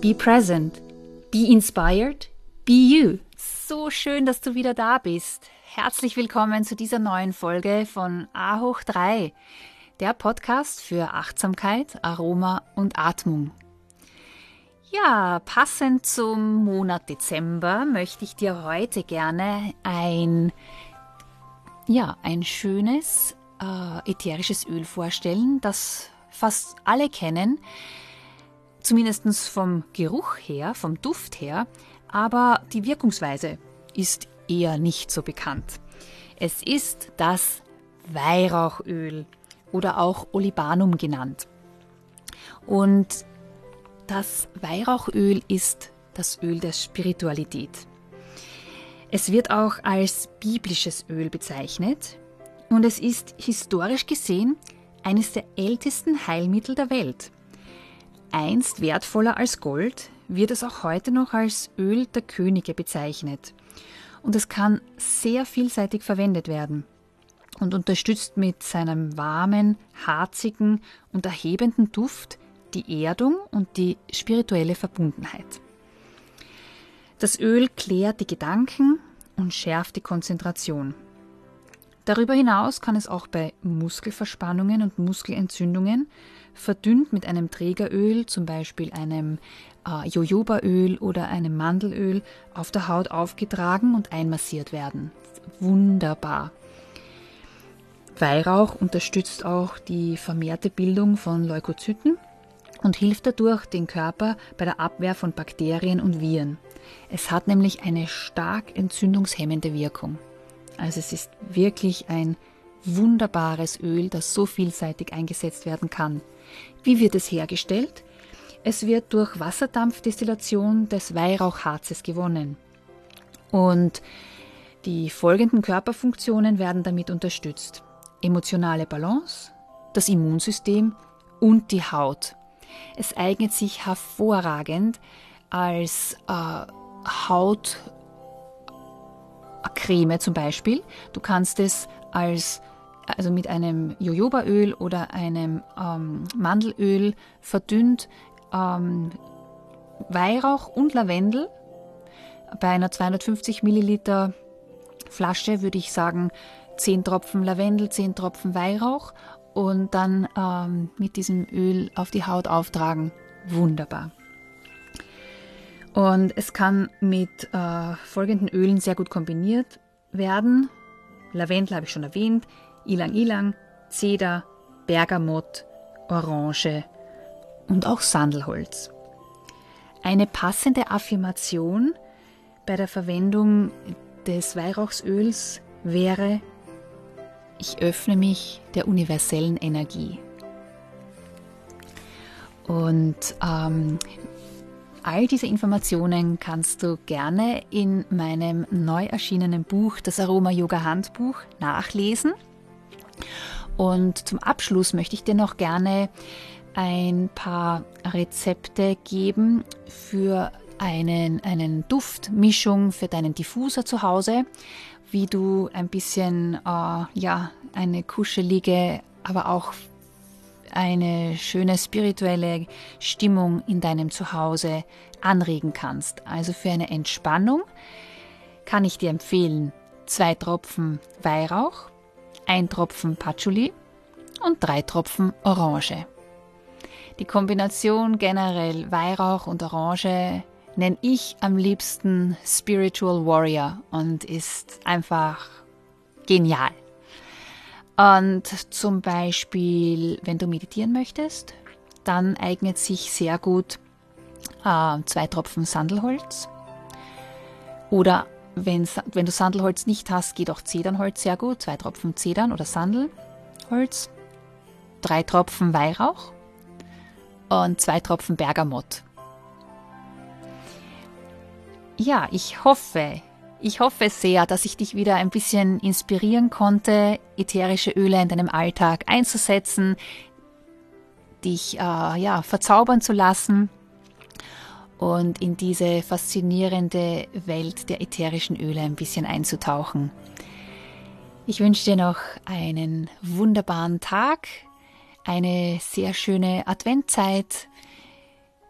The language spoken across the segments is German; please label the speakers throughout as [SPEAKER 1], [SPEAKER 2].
[SPEAKER 1] be present, be inspired, be you. So schön, dass du wieder da bist. Herzlich willkommen zu dieser neuen Folge von A hoch 3, der Podcast für Achtsamkeit, Aroma und Atmung. Ja, passend zum Monat Dezember möchte ich dir heute gerne ein, ja, ein schönes äh, ätherisches Öl vorstellen, das fast alle kennen, zumindest vom Geruch her, vom Duft her, aber die Wirkungsweise ist eher nicht so bekannt. Es ist das Weihrauchöl oder auch Olibanum genannt. Und das Weihrauchöl ist das Öl der Spiritualität. Es wird auch als biblisches Öl bezeichnet und es ist historisch gesehen eines der ältesten Heilmittel der Welt. Einst wertvoller als Gold wird es auch heute noch als Öl der Könige bezeichnet. Und es kann sehr vielseitig verwendet werden und unterstützt mit seinem warmen, harzigen und erhebenden Duft die Erdung und die spirituelle Verbundenheit. Das Öl klärt die Gedanken und schärft die Konzentration. Darüber hinaus kann es auch bei Muskelverspannungen und Muskelentzündungen verdünnt mit einem Trägeröl, zum Beispiel einem äh, Jojobaöl oder einem Mandelöl, auf der Haut aufgetragen und einmassiert werden. Wunderbar. Weihrauch unterstützt auch die vermehrte Bildung von Leukozyten und hilft dadurch den Körper bei der Abwehr von Bakterien und Viren. Es hat nämlich eine stark entzündungshemmende Wirkung. Also es ist wirklich ein wunderbares Öl, das so vielseitig eingesetzt werden kann. Wie wird es hergestellt? Es wird durch Wasserdampfdestillation des Weihrauchharzes gewonnen. Und die folgenden Körperfunktionen werden damit unterstützt. Emotionale Balance, das Immunsystem und die Haut. Es eignet sich hervorragend als äh, Hautcreme zum Beispiel. Du kannst es als also mit einem Jojobaöl oder einem ähm, Mandelöl verdünnt ähm, Weihrauch und Lavendel. Bei einer 250 Milliliter Flasche würde ich sagen 10 Tropfen Lavendel, 10 Tropfen Weihrauch und dann ähm, mit diesem Öl auf die Haut auftragen. Wunderbar. Und es kann mit äh, folgenden Ölen sehr gut kombiniert werden. Lavendel habe ich schon erwähnt, Ilang Ilang, Zeder, Bergamott, Orange und auch Sandelholz. Eine passende Affirmation bei der Verwendung des Weihrauchsöls wäre ich öffne mich der universellen Energie. Und ähm, all diese Informationen kannst du gerne in meinem neu erschienenen Buch, das Aroma Yoga Handbuch, nachlesen. Und zum Abschluss möchte ich dir noch gerne ein paar Rezepte geben für einen, einen Duftmischung für deinen Diffuser zu Hause, wie du ein bisschen, äh, ja, eine kuschelige, aber auch eine schöne spirituelle Stimmung in deinem Zuhause anregen kannst. Also für eine Entspannung kann ich dir empfehlen, zwei Tropfen Weihrauch, ein Tropfen Patchouli und drei Tropfen Orange. Die Kombination generell Weihrauch und Orange nenne ich am liebsten Spiritual Warrior und ist einfach genial. Und zum Beispiel, wenn du meditieren möchtest, dann eignet sich sehr gut äh, zwei Tropfen Sandelholz. Oder wenn, wenn du Sandelholz nicht hast, geht auch Zedernholz sehr gut. Zwei Tropfen Zedern oder Sandelholz. Drei Tropfen Weihrauch und zwei Tropfen Bergamott. Ja, ich hoffe, ich hoffe sehr, dass ich dich wieder ein bisschen inspirieren konnte, ätherische Öle in deinem Alltag einzusetzen, dich äh, ja, verzaubern zu lassen und in diese faszinierende Welt der ätherischen Öle ein bisschen einzutauchen. Ich wünsche dir noch einen wunderbaren Tag, eine sehr schöne Adventzeit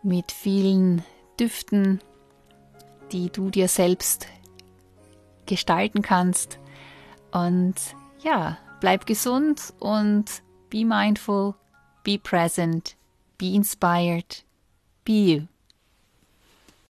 [SPEAKER 1] mit vielen Düften, die du dir selbst gestalten kannst. Und ja, bleib gesund und be mindful, be present, be inspired, be you.